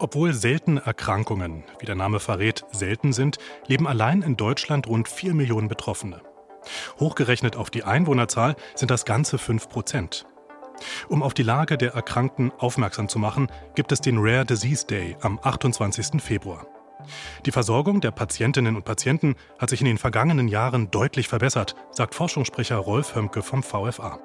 Obwohl seltene Erkrankungen, wie der Name verrät, selten sind, leben allein in Deutschland rund 4 Millionen Betroffene. Hochgerechnet auf die Einwohnerzahl sind das ganze 5 Prozent. Um auf die Lage der Erkrankten aufmerksam zu machen, gibt es den Rare Disease Day am 28. Februar. Die Versorgung der Patientinnen und Patienten hat sich in den vergangenen Jahren deutlich verbessert, sagt Forschungssprecher Rolf Hömke vom VFA.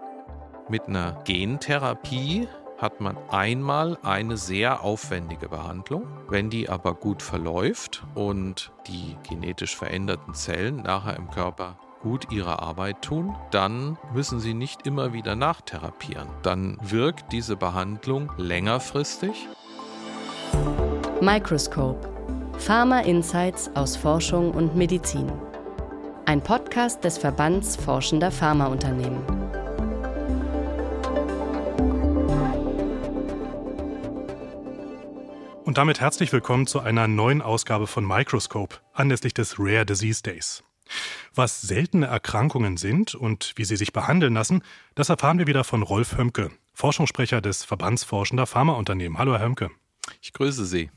Mit einer Gentherapie hat man einmal eine sehr aufwendige Behandlung. Wenn die aber gut verläuft und die genetisch veränderten Zellen nachher im Körper gut ihre Arbeit tun, dann müssen sie nicht immer wieder nachtherapieren. Dann wirkt diese Behandlung längerfristig. Microscope. Pharma Insights aus Forschung und Medizin. Ein Podcast des Verbands Forschender Pharmaunternehmen. Und damit herzlich willkommen zu einer neuen Ausgabe von Microscope anlässlich des Rare Disease Days. Was seltene Erkrankungen sind und wie sie sich behandeln lassen, das erfahren wir wieder von Rolf Hömke, Forschungssprecher des Verbands Forschender Pharmaunternehmen. Hallo, Herr Hömke. Ich grüße Sie.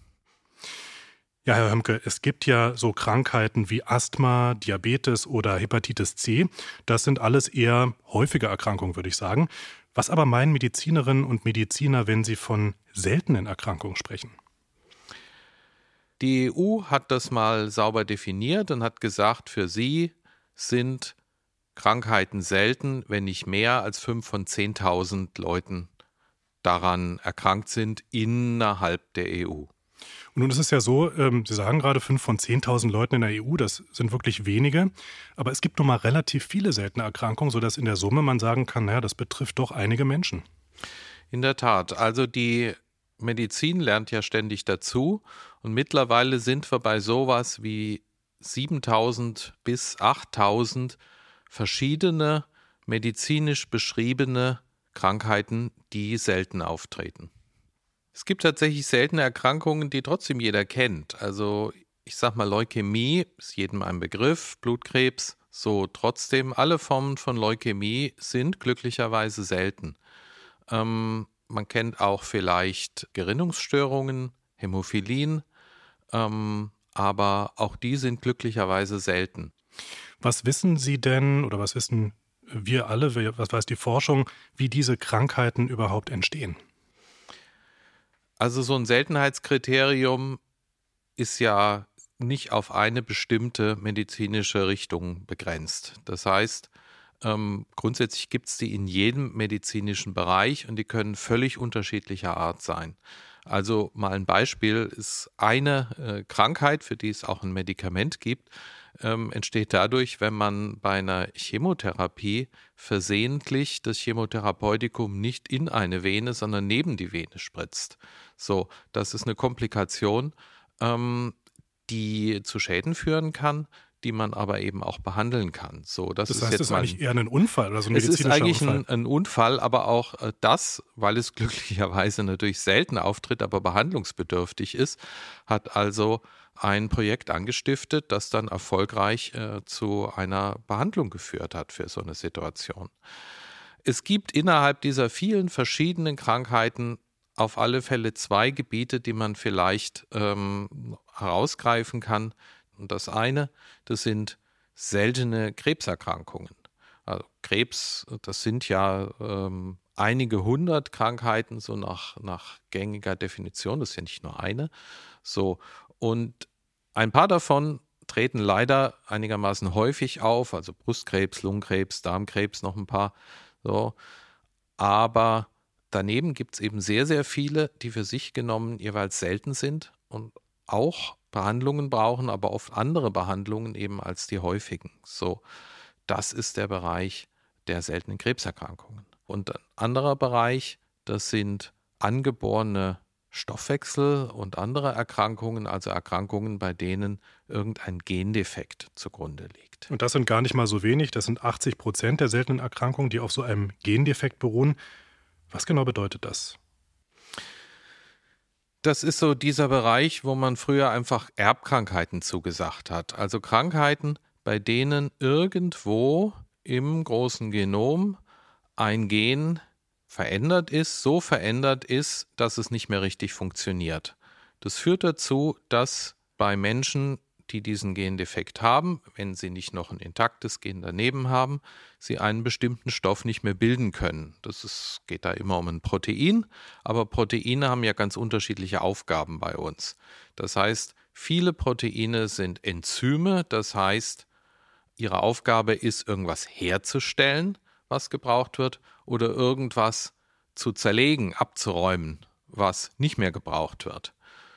Ja, Herr Hömke, es gibt ja so Krankheiten wie Asthma, Diabetes oder Hepatitis C. Das sind alles eher häufige Erkrankungen, würde ich sagen. Was aber meinen Medizinerinnen und Mediziner, wenn sie von seltenen Erkrankungen sprechen? Die EU hat das mal sauber definiert und hat gesagt, für sie sind Krankheiten selten, wenn nicht mehr als fünf von 10.000 Leuten daran erkrankt sind innerhalb der EU. Und nun ist es ja so, ähm, Sie sagen gerade fünf von 10.000 Leuten in der EU, das sind wirklich wenige. Aber es gibt nun mal relativ viele seltene Erkrankungen, sodass in der Summe man sagen kann, naja, das betrifft doch einige Menschen. In der Tat. Also die Medizin lernt ja ständig dazu und mittlerweile sind wir bei sowas wie 7000 bis 8000 verschiedene medizinisch beschriebene Krankheiten, die selten auftreten. Es gibt tatsächlich seltene Erkrankungen, die trotzdem jeder kennt. Also ich sag mal Leukämie ist jedem ein Begriff, Blutkrebs, so trotzdem alle Formen von Leukämie sind glücklicherweise selten. Ähm, man kennt auch vielleicht Gerinnungsstörungen, Hämophilien, ähm, aber auch die sind glücklicherweise selten. Was wissen Sie denn oder was wissen wir alle, was weiß die Forschung, wie diese Krankheiten überhaupt entstehen? Also so ein Seltenheitskriterium ist ja nicht auf eine bestimmte medizinische Richtung begrenzt. Das heißt, ähm, grundsätzlich gibt es die in jedem medizinischen Bereich und die können völlig unterschiedlicher Art sein. Also mal ein Beispiel ist eine äh, Krankheit, für die es auch ein Medikament gibt, ähm, entsteht dadurch, wenn man bei einer Chemotherapie versehentlich das Chemotherapeutikum nicht in eine Vene, sondern neben die Vene spritzt. So, das ist eine Komplikation, ähm, die zu Schäden führen kann, die man aber eben auch behandeln kann. So, das, das ist heißt, jetzt das ist eigentlich eher ein Unfall oder so ein Es ist eigentlich Unfall. Ein, ein, Unfall, aber auch äh, das, weil es glücklicherweise natürlich selten auftritt, aber behandlungsbedürftig ist, hat also ein Projekt angestiftet, das dann erfolgreich äh, zu einer Behandlung geführt hat für so eine Situation. Es gibt innerhalb dieser vielen verschiedenen Krankheiten auf alle Fälle zwei Gebiete, die man vielleicht ähm, herausgreifen kann, und das eine, das sind seltene Krebserkrankungen. Also Krebs, das sind ja ähm, einige hundert Krankheiten, so nach, nach gängiger Definition, das ist ja nicht nur eine. So, und ein paar davon treten leider einigermaßen häufig auf, also Brustkrebs, Lungenkrebs, Darmkrebs, noch ein paar. So. Aber daneben gibt es eben sehr, sehr viele, die für sich genommen jeweils selten sind und auch Behandlungen brauchen, aber oft andere Behandlungen eben als die häufigen. So, das ist der Bereich der seltenen Krebserkrankungen. Und ein anderer Bereich, das sind angeborene Stoffwechsel und andere Erkrankungen, also Erkrankungen, bei denen irgendein Gendefekt zugrunde liegt. Und das sind gar nicht mal so wenig, das sind 80 Prozent der seltenen Erkrankungen, die auf so einem Gendefekt beruhen. Was genau bedeutet das? Das ist so dieser Bereich, wo man früher einfach Erbkrankheiten zugesagt hat. Also Krankheiten, bei denen irgendwo im großen Genom ein Gen verändert ist, so verändert ist, dass es nicht mehr richtig funktioniert. Das führt dazu, dass bei Menschen, die diesen Gendefekt haben, wenn sie nicht noch ein intaktes Gen daneben haben, sie einen bestimmten Stoff nicht mehr bilden können. Das ist, geht da immer um ein Protein, aber Proteine haben ja ganz unterschiedliche Aufgaben bei uns. Das heißt, viele Proteine sind Enzyme, das heißt, ihre Aufgabe ist, irgendwas herzustellen, was gebraucht wird, oder irgendwas zu zerlegen, abzuräumen, was nicht mehr gebraucht wird.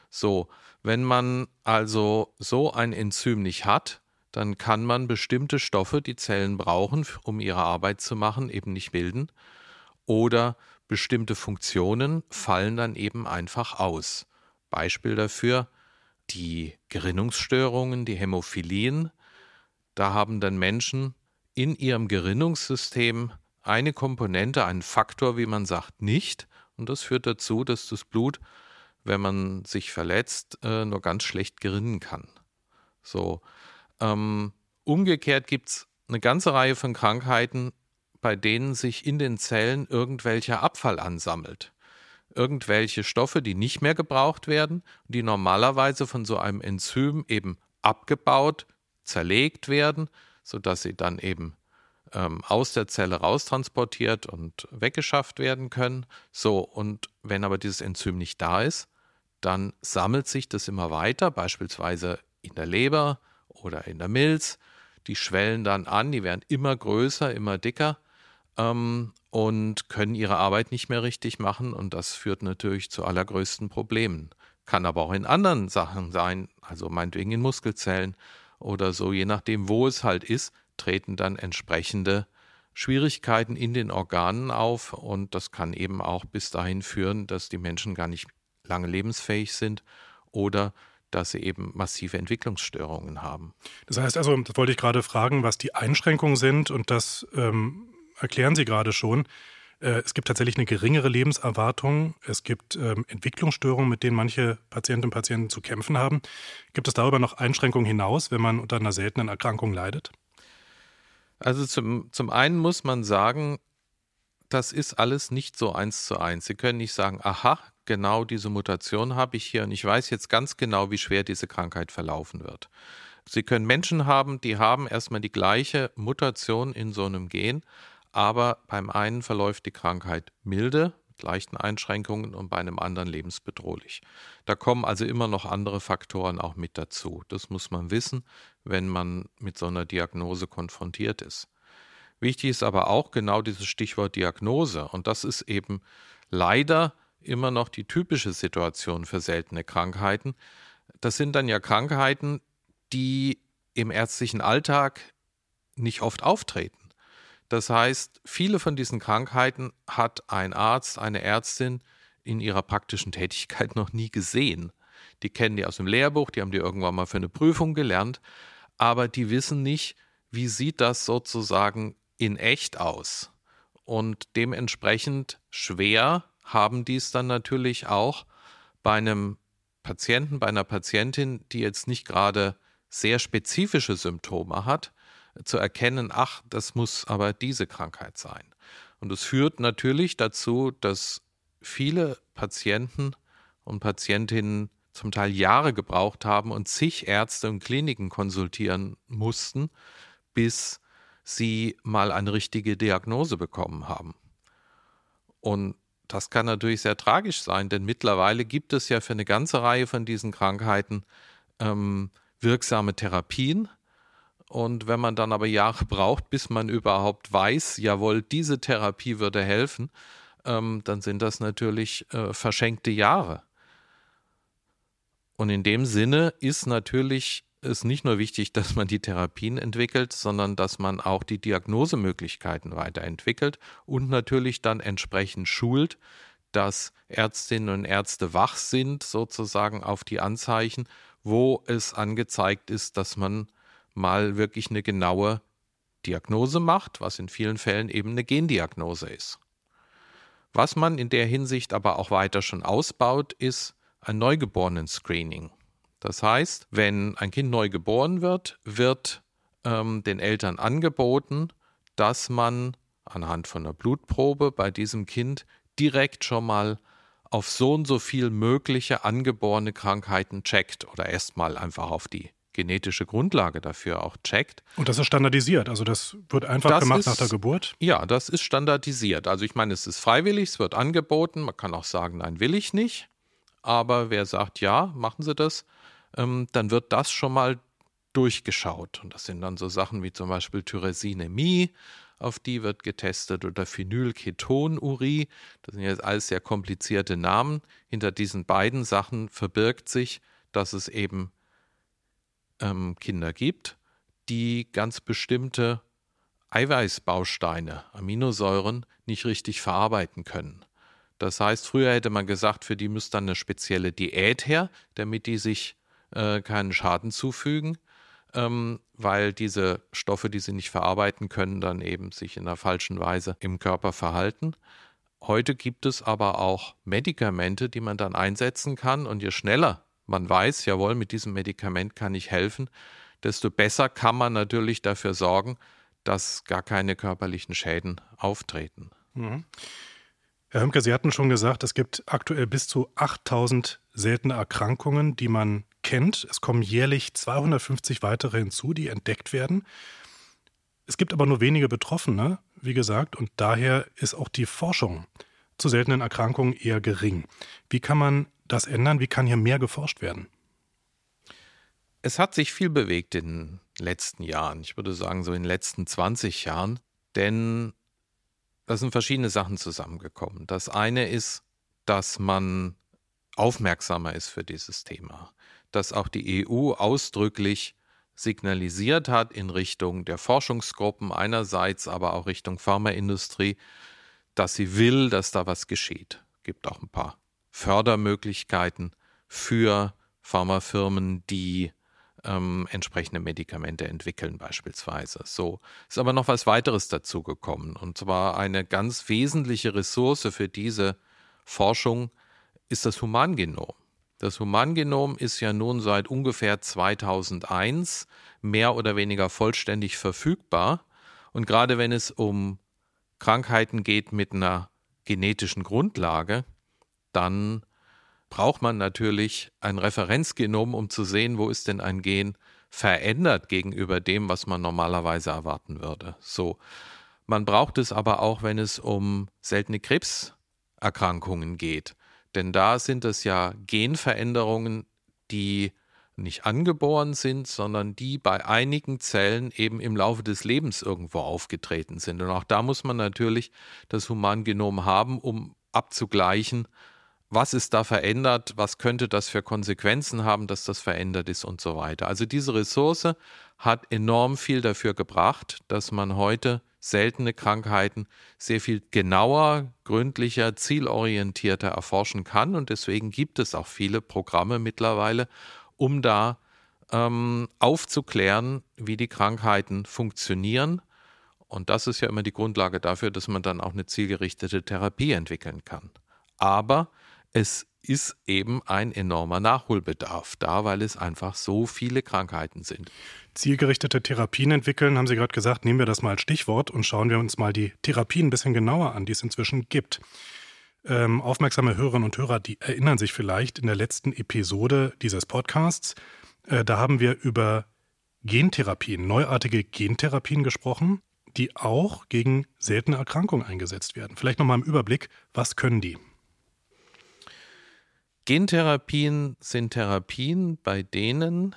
So, wenn man also so ein Enzym nicht hat, dann kann man bestimmte Stoffe, die Zellen brauchen, um ihre Arbeit zu machen, eben nicht bilden. Oder bestimmte Funktionen fallen dann eben einfach aus. Beispiel dafür die Gerinnungsstörungen, die Hämophilien. Da haben dann Menschen in ihrem Gerinnungssystem eine Komponente, einen Faktor, wie man sagt, nicht. Und das führt dazu, dass das Blut wenn man sich verletzt, äh, nur ganz schlecht gerinnen kann. So. Ähm, umgekehrt gibt es eine ganze Reihe von Krankheiten, bei denen sich in den Zellen irgendwelcher Abfall ansammelt. Irgendwelche Stoffe, die nicht mehr gebraucht werden, die normalerweise von so einem Enzym eben abgebaut, zerlegt werden, sodass sie dann eben ähm, aus der Zelle raustransportiert und weggeschafft werden können. So, und wenn aber dieses Enzym nicht da ist, dann sammelt sich das immer weiter, beispielsweise in der Leber oder in der Milz. Die schwellen dann an, die werden immer größer, immer dicker ähm, und können ihre Arbeit nicht mehr richtig machen. Und das führt natürlich zu allergrößten Problemen. Kann aber auch in anderen Sachen sein, also meinetwegen in Muskelzellen oder so, je nachdem, wo es halt ist, treten dann entsprechende Schwierigkeiten in den Organen auf und das kann eben auch bis dahin führen, dass die Menschen gar nicht lange lebensfähig sind oder dass sie eben massive Entwicklungsstörungen haben. Das heißt also, das wollte ich gerade fragen, was die Einschränkungen sind und das ähm, erklären Sie gerade schon. Äh, es gibt tatsächlich eine geringere Lebenserwartung. Es gibt ähm, Entwicklungsstörungen, mit denen manche Patientinnen und Patienten zu kämpfen haben. Gibt es darüber noch Einschränkungen hinaus, wenn man unter einer seltenen Erkrankung leidet? Also zum, zum einen muss man sagen, das ist alles nicht so eins zu eins. Sie können nicht sagen, aha, genau diese Mutation habe ich hier und ich weiß jetzt ganz genau, wie schwer diese Krankheit verlaufen wird. Sie können Menschen haben, die haben erstmal die gleiche Mutation in so einem Gen, aber beim einen verläuft die Krankheit milde, leichten Einschränkungen und bei einem anderen lebensbedrohlich. Da kommen also immer noch andere Faktoren auch mit dazu. Das muss man wissen, wenn man mit so einer Diagnose konfrontiert ist. Wichtig ist aber auch genau dieses Stichwort Diagnose. Und das ist eben leider immer noch die typische Situation für seltene Krankheiten. Das sind dann ja Krankheiten, die im ärztlichen Alltag nicht oft auftreten. Das heißt, viele von diesen Krankheiten hat ein Arzt, eine Ärztin in ihrer praktischen Tätigkeit noch nie gesehen. Die kennen die aus dem Lehrbuch, die haben die irgendwann mal für eine Prüfung gelernt, aber die wissen nicht, wie sieht das sozusagen in echt aus. Und dementsprechend schwer haben dies dann natürlich auch bei einem Patienten, bei einer Patientin, die jetzt nicht gerade sehr spezifische Symptome hat, zu erkennen, ach, das muss aber diese Krankheit sein. Und es führt natürlich dazu, dass viele Patienten und Patientinnen zum Teil Jahre gebraucht haben und zig Ärzte und Kliniken konsultieren mussten, bis sie mal eine richtige Diagnose bekommen haben. Und das kann natürlich sehr tragisch sein, denn mittlerweile gibt es ja für eine ganze Reihe von diesen Krankheiten ähm, wirksame Therapien. Und wenn man dann aber Jahre braucht, bis man überhaupt weiß, jawohl, diese Therapie würde helfen, ähm, dann sind das natürlich äh, verschenkte Jahre. Und in dem Sinne ist natürlich ist nicht nur wichtig, dass man die Therapien entwickelt, sondern dass man auch die Diagnosemöglichkeiten weiterentwickelt und natürlich dann entsprechend schult, dass Ärztinnen und Ärzte wach sind sozusagen auf die Anzeichen, wo es angezeigt ist, dass man mal wirklich eine genaue Diagnose macht, was in vielen Fällen eben eine Gendiagnose ist. Was man in der Hinsicht aber auch weiter schon ausbaut, ist ein Neugeborenen-Screening. Das heißt, wenn ein Kind neu geboren wird, wird ähm, den Eltern angeboten, dass man anhand von einer Blutprobe bei diesem Kind direkt schon mal auf so und so viel mögliche angeborene Krankheiten checkt oder erstmal einfach auf die genetische Grundlage dafür auch checkt. Und das ist standardisiert, also das wird einfach das gemacht ist, nach der Geburt? Ja, das ist standardisiert. Also ich meine, es ist freiwillig, es wird angeboten, man kann auch sagen, nein, will ich nicht. Aber wer sagt, ja, machen Sie das, ähm, dann wird das schon mal durchgeschaut. Und das sind dann so Sachen wie zum Beispiel Tyresinemie, auf die wird getestet, oder Phenylketonurie. Das sind jetzt alles sehr komplizierte Namen. Hinter diesen beiden Sachen verbirgt sich, dass es eben ähm, Kinder gibt, die ganz bestimmte Eiweißbausteine, Aminosäuren, nicht richtig verarbeiten können. Das heißt, früher hätte man gesagt, für die müsste dann eine spezielle Diät her, damit die sich äh, keinen Schaden zufügen ähm, weil diese Stoffe, die sie nicht verarbeiten können, dann eben sich in einer falschen Weise im Körper verhalten. Heute gibt es aber auch Medikamente, die man dann einsetzen kann und je schneller man weiß, jawohl, mit diesem Medikament kann ich helfen, desto besser kann man natürlich dafür sorgen, dass gar keine körperlichen Schäden auftreten. Mhm. Herr Hömke, Sie hatten schon gesagt, es gibt aktuell bis zu 8000 seltene Erkrankungen, die man kennt. Es kommen jährlich 250 weitere hinzu, die entdeckt werden. Es gibt aber nur wenige Betroffene, wie gesagt, und daher ist auch die Forschung zu seltenen Erkrankungen eher gering. Wie kann man das ändern? Wie kann hier mehr geforscht werden? Es hat sich viel bewegt in den letzten Jahren. Ich würde sagen, so in den letzten 20 Jahren. Denn da sind verschiedene Sachen zusammengekommen. Das eine ist, dass man aufmerksamer ist für dieses Thema dass auch die EU ausdrücklich signalisiert hat in Richtung der Forschungsgruppen einerseits, aber auch Richtung Pharmaindustrie, dass sie will, dass da was geschieht. Es gibt auch ein paar Fördermöglichkeiten für Pharmafirmen, die ähm, entsprechende Medikamente entwickeln beispielsweise. So ist aber noch was weiteres dazu gekommen und zwar eine ganz wesentliche Ressource für diese Forschung ist das Humangenom. Das Humangenom ist ja nun seit ungefähr 2001 mehr oder weniger vollständig verfügbar. Und gerade wenn es um Krankheiten geht mit einer genetischen Grundlage, dann braucht man natürlich ein Referenzgenom, um zu sehen, wo ist denn ein Gen verändert gegenüber dem, was man normalerweise erwarten würde. So. Man braucht es aber auch, wenn es um seltene Krebserkrankungen geht. Denn da sind es ja Genveränderungen, die nicht angeboren sind, sondern die bei einigen Zellen eben im Laufe des Lebens irgendwo aufgetreten sind. Und auch da muss man natürlich das Humangenom haben, um abzugleichen, was ist da verändert, was könnte das für Konsequenzen haben, dass das verändert ist und so weiter. Also diese Ressource hat enorm viel dafür gebracht, dass man heute seltene Krankheiten sehr viel genauer, gründlicher, zielorientierter erforschen kann. Und deswegen gibt es auch viele Programme mittlerweile, um da ähm, aufzuklären, wie die Krankheiten funktionieren. Und das ist ja immer die Grundlage dafür, dass man dann auch eine zielgerichtete Therapie entwickeln kann. Aber es ist eben ein enormer Nachholbedarf da, weil es einfach so viele Krankheiten sind. Zielgerichtete Therapien entwickeln, haben Sie gerade gesagt, nehmen wir das mal als Stichwort und schauen wir uns mal die Therapien ein bisschen genauer an, die es inzwischen gibt. Ähm, aufmerksame Hörerinnen und Hörer, die erinnern sich vielleicht in der letzten Episode dieses Podcasts, äh, da haben wir über Gentherapien, neuartige Gentherapien gesprochen, die auch gegen seltene Erkrankungen eingesetzt werden. Vielleicht nochmal im Überblick, was können die? Gentherapien sind Therapien, bei denen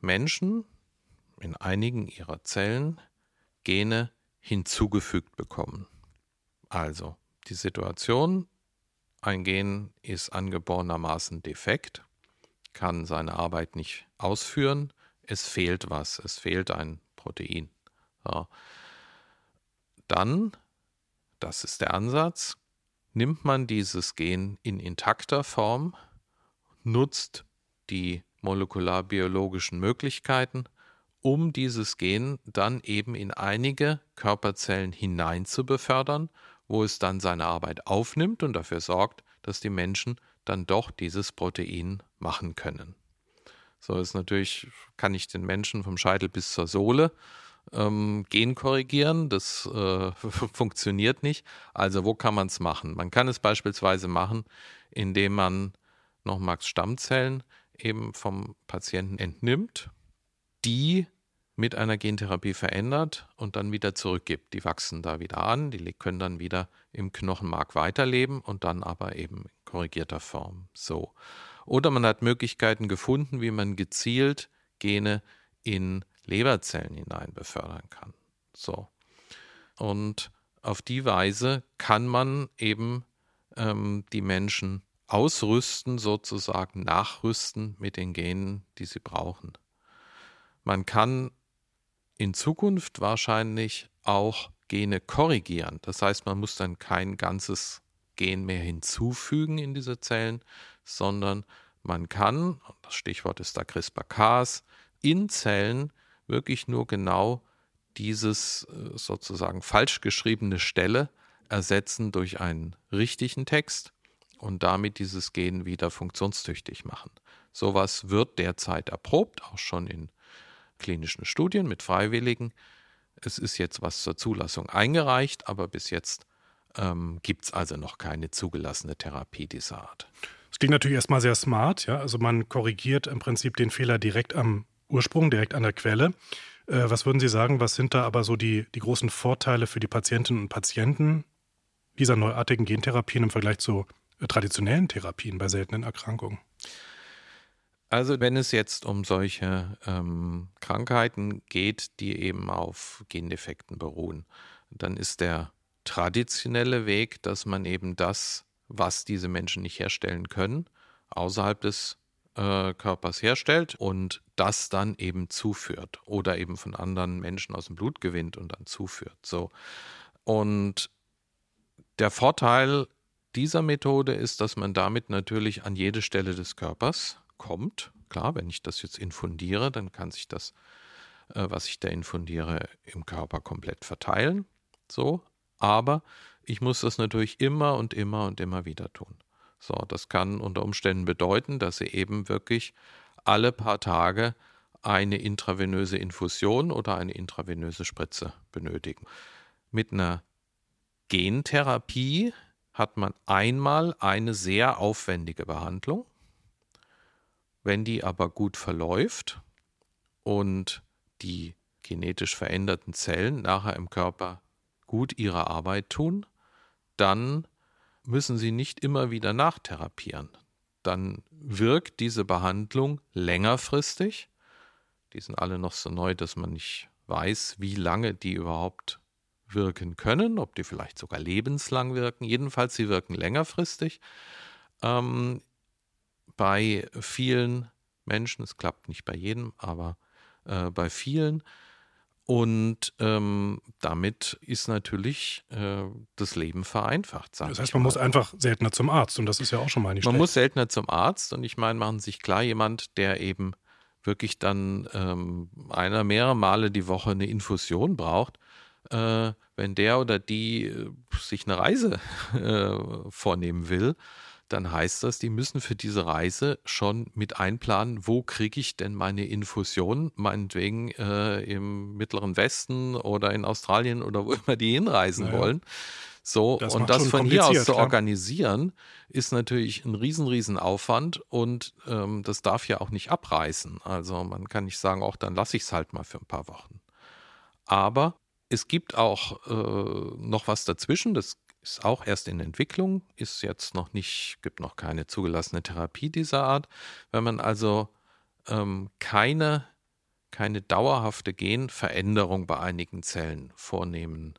Menschen in einigen ihrer Zellen Gene hinzugefügt bekommen. Also die Situation, ein Gen ist angeborenermaßen defekt, kann seine Arbeit nicht ausführen, es fehlt was, es fehlt ein Protein. So. Dann, das ist der Ansatz, nimmt man dieses Gen in intakter Form, nutzt die molekularbiologischen Möglichkeiten, um dieses Gen dann eben in einige Körperzellen hinein zu befördern, wo es dann seine Arbeit aufnimmt und dafür sorgt, dass die Menschen dann doch dieses Protein machen können. So ist natürlich, kann ich den Menschen vom Scheitel bis zur Sohle ähm, Gen korrigieren. Das äh, funktioniert nicht. Also wo kann man es machen? Man kann es beispielsweise machen, indem man nochmals Stammzellen eben vom Patienten entnimmt, die mit einer Gentherapie verändert und dann wieder zurückgibt. Die wachsen da wieder an, die können dann wieder im Knochenmark weiterleben und dann aber eben in korrigierter Form. So. Oder man hat Möglichkeiten gefunden, wie man gezielt Gene in Leberzellen hinein befördern kann. So. Und auf die Weise kann man eben ähm, die Menschen ausrüsten, sozusagen nachrüsten mit den Genen, die sie brauchen. Man kann in Zukunft wahrscheinlich auch Gene korrigieren. Das heißt, man muss dann kein ganzes Gen mehr hinzufügen in diese Zellen, sondern man kann, das Stichwort ist da CRISPR-Cas, in Zellen wirklich nur genau dieses äh, sozusagen falsch geschriebene Stelle ersetzen durch einen richtigen Text und damit dieses Gen wieder funktionstüchtig machen. Sowas wird derzeit erprobt, auch schon in klinischen Studien mit Freiwilligen. Es ist jetzt was zur Zulassung eingereicht, aber bis jetzt ähm, gibt es also noch keine zugelassene Therapie dieser Art. Das klingt natürlich erstmal sehr smart, ja. Also man korrigiert im Prinzip den Fehler direkt am Ursprung, direkt an der Quelle. Äh, was würden Sie sagen, was sind da aber so die, die großen Vorteile für die Patientinnen und Patienten dieser neuartigen Gentherapien im Vergleich zu äh, traditionellen Therapien bei seltenen Erkrankungen? Also wenn es jetzt um solche ähm, Krankheiten geht, die eben auf Gendefekten beruhen, dann ist der traditionelle Weg, dass man eben das, was diese Menschen nicht herstellen können, außerhalb des äh, Körpers herstellt und das dann eben zuführt oder eben von anderen Menschen aus dem Blut gewinnt und dann zuführt. So. Und der Vorteil dieser Methode ist, dass man damit natürlich an jede Stelle des Körpers kommt. Klar, wenn ich das jetzt infundiere, dann kann sich das, äh, was ich da infundiere, im Körper komplett verteilen. So, aber ich muss das natürlich immer und immer und immer wieder tun. So, das kann unter Umständen bedeuten, dass Sie eben wirklich alle paar Tage eine intravenöse Infusion oder eine intravenöse Spritze benötigen. Mit einer Gentherapie hat man einmal eine sehr aufwendige Behandlung. Wenn die aber gut verläuft und die genetisch veränderten Zellen nachher im Körper gut ihre Arbeit tun, dann müssen sie nicht immer wieder nachtherapieren. Dann wirkt diese Behandlung längerfristig. Die sind alle noch so neu, dass man nicht weiß, wie lange die überhaupt wirken können, ob die vielleicht sogar lebenslang wirken. Jedenfalls, sie wirken längerfristig. Ähm, bei vielen Menschen, es klappt nicht bei jedem, aber äh, bei vielen. Und ähm, damit ist natürlich äh, das Leben vereinfacht. Das heißt, man muss einfach seltener zum Arzt und das ist ja auch schon mal nicht Man schlecht. muss seltener zum Arzt und ich meine, machen sich klar, jemand, der eben wirklich dann ähm, einer mehrere Male die Woche eine Infusion braucht, äh, wenn der oder die äh, sich eine Reise äh, vornehmen will, dann heißt das, die müssen für diese Reise schon mit einplanen, wo kriege ich denn meine Infusion, meinetwegen äh, im Mittleren Westen oder in Australien oder wo immer die hinreisen naja. wollen. So, das und das von hier aus zu organisieren, ist natürlich ein riesen, riesen Aufwand und ähm, das darf ja auch nicht abreißen. Also man kann nicht sagen, auch dann lasse ich es halt mal für ein paar Wochen. Aber es gibt auch äh, noch was dazwischen, das ist auch erst in Entwicklung, ist jetzt noch nicht, gibt noch keine zugelassene Therapie dieser Art. Wenn man also ähm, keine, keine dauerhafte Genveränderung bei einigen Zellen vornehmen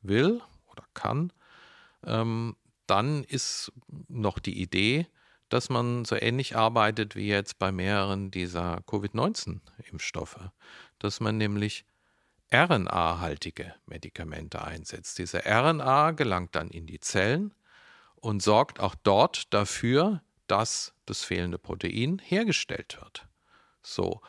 will oder kann, ähm, dann ist noch die Idee, dass man so ähnlich arbeitet wie jetzt bei mehreren dieser Covid-19-Impfstoffe, dass man nämlich RNA-haltige Medikamente einsetzt. Diese RNA gelangt dann in die Zellen und sorgt auch dort dafür, dass das fehlende Protein hergestellt wird. So.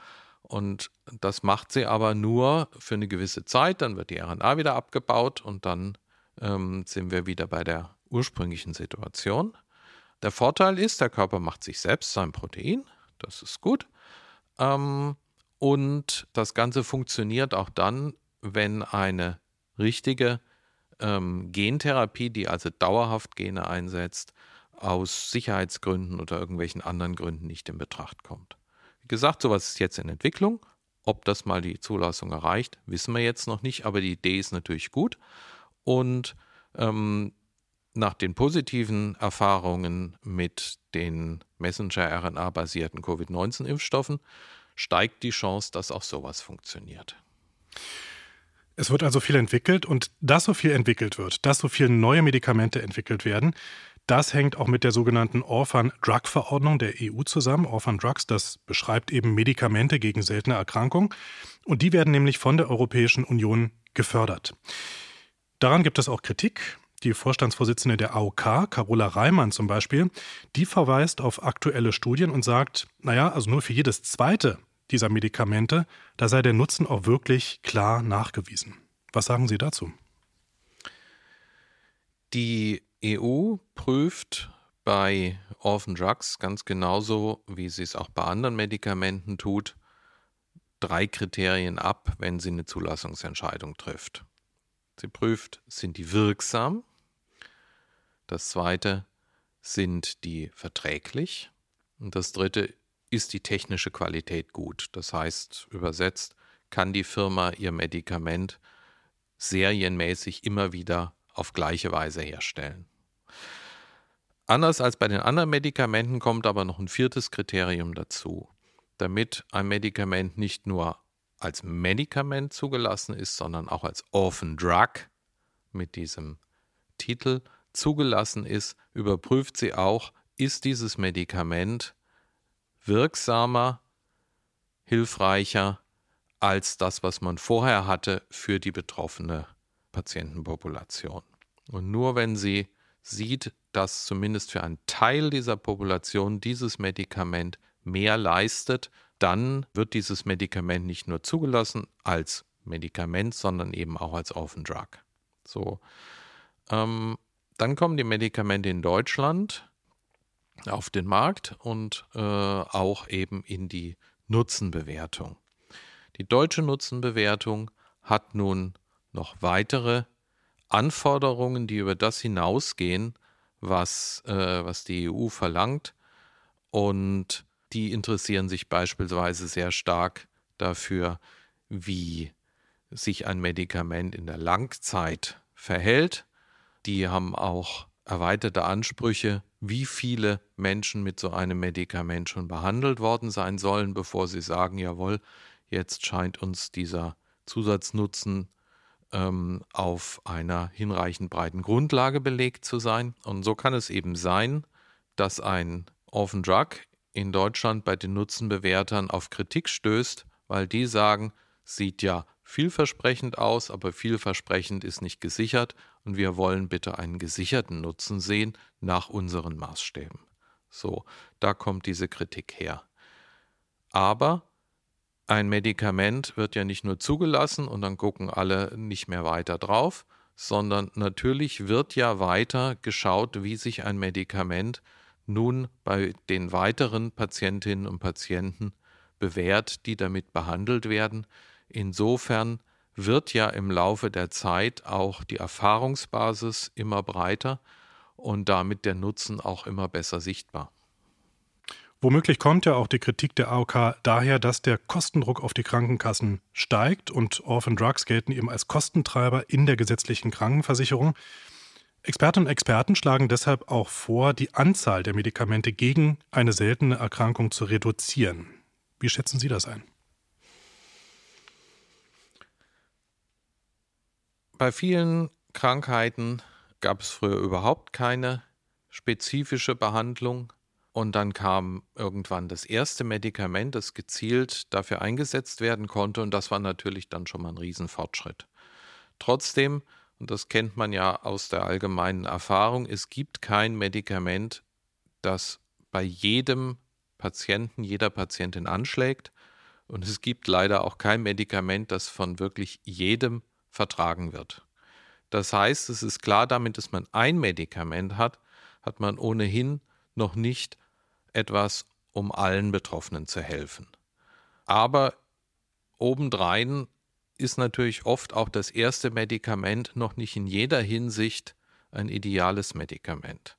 Und das macht sie aber nur für eine gewisse Zeit, dann wird die RNA wieder abgebaut und dann ähm, sind wir wieder bei der ursprünglichen Situation. Der Vorteil ist, der Körper macht sich selbst sein Protein, das ist gut. Ähm, und das Ganze funktioniert auch dann, wenn eine richtige ähm, Gentherapie, die also dauerhaft Gene einsetzt, aus Sicherheitsgründen oder irgendwelchen anderen Gründen nicht in Betracht kommt. Wie gesagt, sowas ist jetzt in Entwicklung. Ob das mal die Zulassung erreicht, wissen wir jetzt noch nicht, aber die Idee ist natürlich gut. Und ähm, nach den positiven Erfahrungen mit den Messenger-RNA-basierten Covid-19-Impfstoffen steigt die Chance, dass auch sowas funktioniert. Es wird also viel entwickelt und dass so viel entwickelt wird, dass so viele neue Medikamente entwickelt werden, das hängt auch mit der sogenannten Orphan Drug Verordnung der EU zusammen. Orphan Drugs, das beschreibt eben Medikamente gegen seltene Erkrankungen und die werden nämlich von der Europäischen Union gefördert. Daran gibt es auch Kritik. Die Vorstandsvorsitzende der AOK, Carola Reimann zum Beispiel, die verweist auf aktuelle Studien und sagt, naja, also nur für jedes zweite dieser Medikamente, da sei der Nutzen auch wirklich klar nachgewiesen. Was sagen Sie dazu? Die EU prüft bei Orphan Drugs ganz genauso, wie sie es auch bei anderen Medikamenten tut, drei Kriterien ab, wenn sie eine Zulassungsentscheidung trifft. Sie prüft, sind die wirksam? Das zweite, sind die verträglich? Und das dritte, ist die technische Qualität gut? Das heißt, übersetzt, kann die Firma ihr Medikament serienmäßig immer wieder auf gleiche Weise herstellen. Anders als bei den anderen Medikamenten kommt aber noch ein viertes Kriterium dazu. Damit ein Medikament nicht nur als Medikament zugelassen ist, sondern auch als Orphan Drug mit diesem Titel zugelassen ist, überprüft sie auch, ist dieses Medikament wirksamer, hilfreicher als das, was man vorher hatte für die betroffene Patientenpopulation. Und nur wenn sie sieht, dass zumindest für einen Teil dieser Population dieses Medikament mehr leistet, dann wird dieses Medikament nicht nur zugelassen als Medikament, sondern eben auch als Orphan Drug. So, ähm, dann kommen die Medikamente in Deutschland auf den Markt und äh, auch eben in die Nutzenbewertung. Die deutsche Nutzenbewertung hat nun noch weitere Anforderungen, die über das hinausgehen, was, äh, was die EU verlangt. Und die interessieren sich beispielsweise sehr stark dafür, wie sich ein Medikament in der Langzeit verhält die haben auch erweiterte Ansprüche, wie viele Menschen mit so einem Medikament schon behandelt worden sein sollen, bevor sie sagen, jawohl, jetzt scheint uns dieser Zusatznutzen ähm, auf einer hinreichend breiten Grundlage belegt zu sein. Und so kann es eben sein, dass ein Orphan Drug in Deutschland bei den Nutzenbewertern auf Kritik stößt, weil die sagen, sieht ja vielversprechend aus, aber vielversprechend ist nicht gesichert und wir wollen bitte einen gesicherten Nutzen sehen nach unseren Maßstäben. So, da kommt diese Kritik her. Aber ein Medikament wird ja nicht nur zugelassen und dann gucken alle nicht mehr weiter drauf, sondern natürlich wird ja weiter geschaut, wie sich ein Medikament nun bei den weiteren Patientinnen und Patienten bewährt, die damit behandelt werden. Insofern wird ja im Laufe der Zeit auch die Erfahrungsbasis immer breiter und damit der Nutzen auch immer besser sichtbar. Womöglich kommt ja auch die Kritik der AOK daher, dass der Kostendruck auf die Krankenkassen steigt und Orphan Drugs gelten eben als Kostentreiber in der gesetzlichen Krankenversicherung. Expertinnen und Experten schlagen deshalb auch vor, die Anzahl der Medikamente gegen eine seltene Erkrankung zu reduzieren. Wie schätzen Sie das ein? Bei vielen Krankheiten gab es früher überhaupt keine spezifische Behandlung und dann kam irgendwann das erste Medikament, das gezielt dafür eingesetzt werden konnte und das war natürlich dann schon mal ein Riesenfortschritt. Trotzdem, und das kennt man ja aus der allgemeinen Erfahrung, es gibt kein Medikament, das bei jedem Patienten, jeder Patientin anschlägt. Und es gibt leider auch kein Medikament, das von wirklich jedem vertragen wird. Das heißt, es ist klar, damit, dass man ein Medikament hat, hat man ohnehin noch nicht etwas, um allen Betroffenen zu helfen. Aber obendrein ist natürlich oft auch das erste Medikament noch nicht in jeder Hinsicht ein ideales Medikament.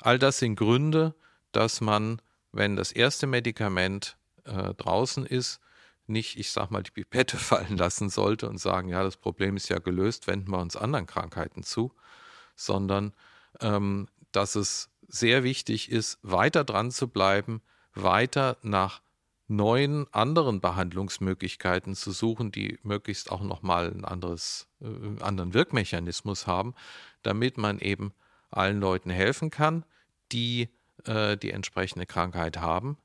All das sind Gründe, dass man, wenn das erste Medikament äh, draußen ist, nicht, ich sag mal, die Pipette fallen lassen sollte und sagen, ja, das Problem ist ja gelöst, wenden wir uns anderen Krankheiten zu, sondern ähm, dass es sehr wichtig ist, weiter dran zu bleiben, weiter nach neuen anderen Behandlungsmöglichkeiten zu suchen, die möglichst auch nochmal ein anderes, äh, anderen Wirkmechanismus haben, damit man eben allen Leuten helfen kann, die äh, die entsprechende Krankheit haben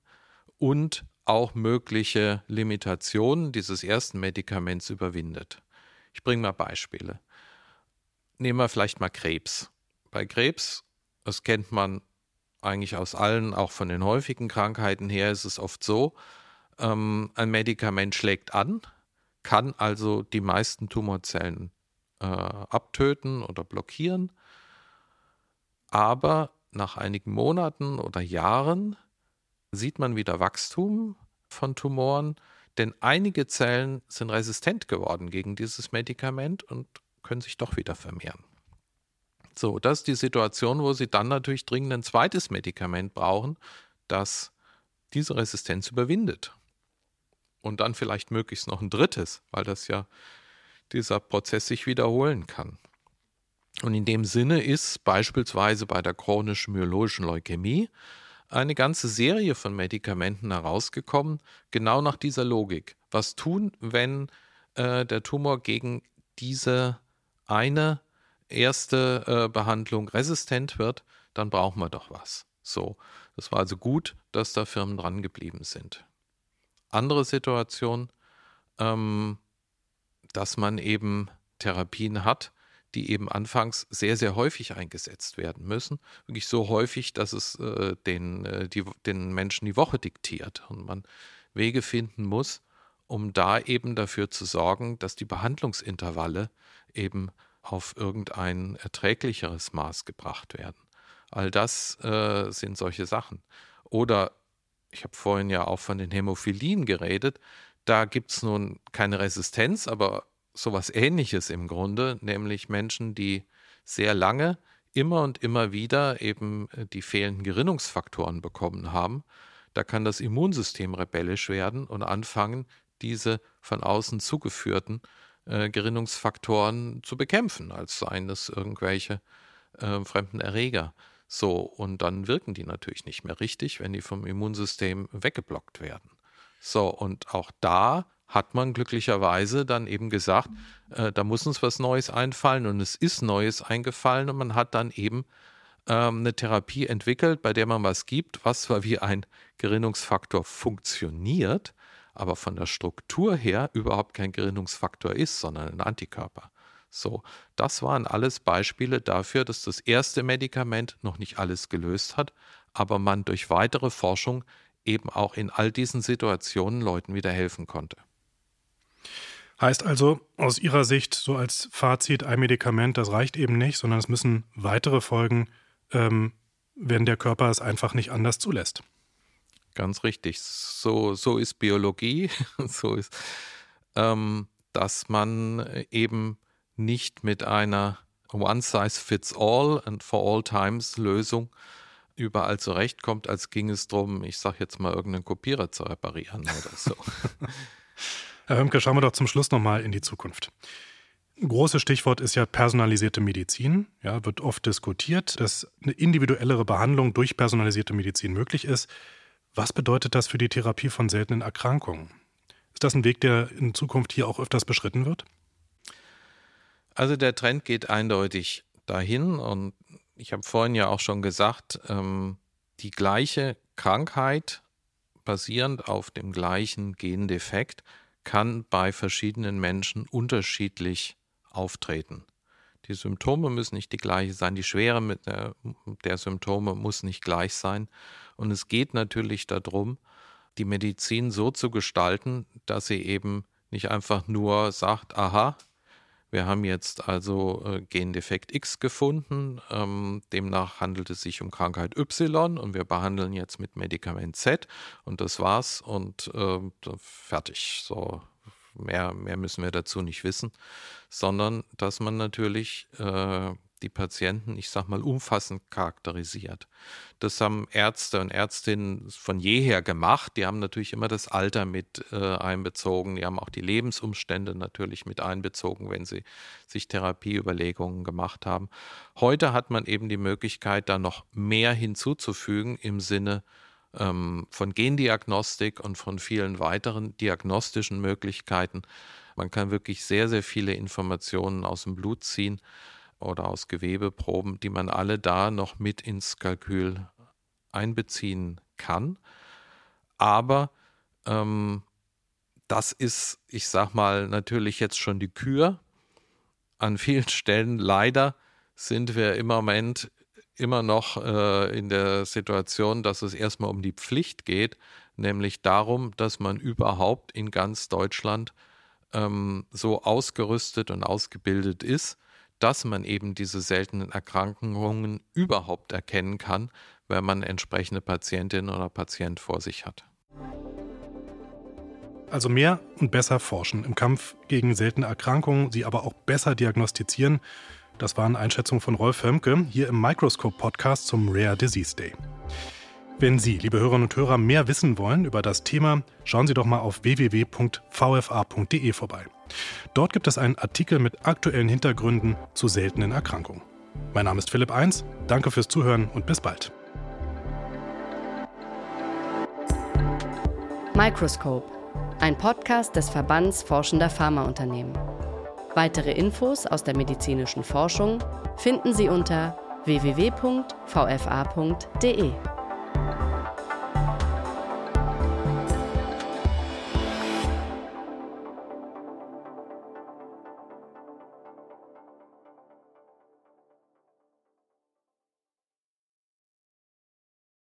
und auch mögliche Limitationen dieses ersten Medikaments überwindet. Ich bringe mal Beispiele. Nehmen wir vielleicht mal Krebs. Bei Krebs, das kennt man eigentlich aus allen, auch von den häufigen Krankheiten her, ist es oft so, ähm, ein Medikament schlägt an, kann also die meisten Tumorzellen äh, abtöten oder blockieren, aber nach einigen Monaten oder Jahren sieht man wieder Wachstum von Tumoren, denn einige Zellen sind resistent geworden gegen dieses Medikament und können sich doch wieder vermehren. So, das ist die Situation, wo Sie dann natürlich dringend ein zweites Medikament brauchen, das diese Resistenz überwindet. Und dann vielleicht möglichst noch ein drittes, weil das ja dieser Prozess sich wiederholen kann. Und in dem Sinne ist beispielsweise bei der chronischen myologischen Leukämie eine ganze Serie von Medikamenten herausgekommen, genau nach dieser Logik. Was tun, wenn äh, der Tumor gegen diese eine erste äh, Behandlung resistent wird, dann brauchen wir doch was. So, das war also gut, dass da Firmen dran geblieben sind. Andere Situation, ähm, dass man eben Therapien hat, die eben anfangs sehr, sehr häufig eingesetzt werden müssen. Wirklich so häufig, dass es äh, den, äh, die, den Menschen die Woche diktiert und man Wege finden muss, um da eben dafür zu sorgen, dass die Behandlungsintervalle eben auf irgendein erträglicheres Maß gebracht werden. All das äh, sind solche Sachen. Oder ich habe vorhin ja auch von den Hämophilien geredet. Da gibt es nun keine Resistenz, aber sowas ähnliches im Grunde, nämlich Menschen, die sehr lange immer und immer wieder eben äh, die fehlenden Gerinnungsfaktoren bekommen haben. Da kann das Immunsystem rebellisch werden und anfangen, diese von außen zugeführten äh, Gerinnungsfaktoren zu bekämpfen, als seien es irgendwelche äh, fremden Erreger. So, und dann wirken die natürlich nicht mehr richtig, wenn die vom Immunsystem weggeblockt werden. So, und auch da hat man glücklicherweise dann eben gesagt, äh, da muss uns was Neues einfallen und es ist Neues eingefallen und man hat dann eben ähm, eine Therapie entwickelt, bei der man was gibt, was zwar wie ein Gerinnungsfaktor funktioniert, aber von der Struktur her überhaupt kein Gerinnungsfaktor ist, sondern ein Antikörper. So, das waren alles Beispiele dafür, dass das erste Medikament noch nicht alles gelöst hat, aber man durch weitere Forschung eben auch in all diesen Situationen Leuten wieder helfen konnte. Heißt also aus Ihrer Sicht so als Fazit, ein Medikament, das reicht eben nicht, sondern es müssen weitere Folgen, ähm, wenn der Körper es einfach nicht anders zulässt. Ganz richtig. So, so ist Biologie. so ist, ähm, dass man eben nicht mit einer One-Size-Fits-All and for all times Lösung überall zurechtkommt, als ging es darum, ich sage jetzt mal, irgendeinen Kopierer zu reparieren oder so. Herr Hömke, schauen wir doch zum Schluss nochmal in die Zukunft. Ein großes Stichwort ist ja personalisierte Medizin. Ja, wird oft diskutiert, dass eine individuellere Behandlung durch personalisierte Medizin möglich ist. Was bedeutet das für die Therapie von seltenen Erkrankungen? Ist das ein Weg, der in Zukunft hier auch öfters beschritten wird? Also der Trend geht eindeutig dahin und ich habe vorhin ja auch schon gesagt, ähm, die gleiche Krankheit basierend auf dem gleichen Gendefekt kann bei verschiedenen Menschen unterschiedlich auftreten. Die Symptome müssen nicht die gleiche sein, die Schwere der, der Symptome muss nicht gleich sein. Und es geht natürlich darum, die Medizin so zu gestalten, dass sie eben nicht einfach nur sagt, aha, wir haben jetzt also äh, Gendefekt X gefunden, ähm, demnach handelt es sich um Krankheit Y und wir behandeln jetzt mit Medikament Z und das war's und äh, fertig. So mehr, mehr müssen wir dazu nicht wissen, sondern dass man natürlich äh, die Patienten, ich sag mal, umfassend charakterisiert. Das haben Ärzte und Ärztinnen von jeher gemacht. Die haben natürlich immer das Alter mit äh, einbezogen. Die haben auch die Lebensumstände natürlich mit einbezogen, wenn sie sich Therapieüberlegungen gemacht haben. Heute hat man eben die Möglichkeit, da noch mehr hinzuzufügen im Sinne ähm, von Gendiagnostik und von vielen weiteren diagnostischen Möglichkeiten. Man kann wirklich sehr, sehr viele Informationen aus dem Blut ziehen oder aus Gewebeproben, die man alle da noch mit ins Kalkül einbeziehen kann. Aber ähm, das ist, ich sag mal, natürlich jetzt schon die Kür. An vielen Stellen leider sind wir im Moment immer noch äh, in der Situation, dass es erstmal um die Pflicht geht, nämlich darum, dass man überhaupt in ganz Deutschland ähm, so ausgerüstet und ausgebildet ist, dass man eben diese seltenen Erkrankungen überhaupt erkennen kann, wenn man entsprechende Patientin oder Patient vor sich hat. Also mehr und besser forschen im Kampf gegen seltene Erkrankungen, sie aber auch besser diagnostizieren. Das waren Einschätzungen von Rolf Hömke hier im Microscope Podcast zum Rare Disease Day. Wenn Sie, liebe Hörerinnen und Hörer, mehr wissen wollen über das Thema, schauen Sie doch mal auf www.vfa.de vorbei. Dort gibt es einen Artikel mit aktuellen Hintergründen zu seltenen Erkrankungen. Mein Name ist Philipp Eins, danke fürs Zuhören und bis bald. Microscope, ein Podcast des Verbands Forschender Pharmaunternehmen. Weitere Infos aus der medizinischen Forschung finden Sie unter www.vfa.de.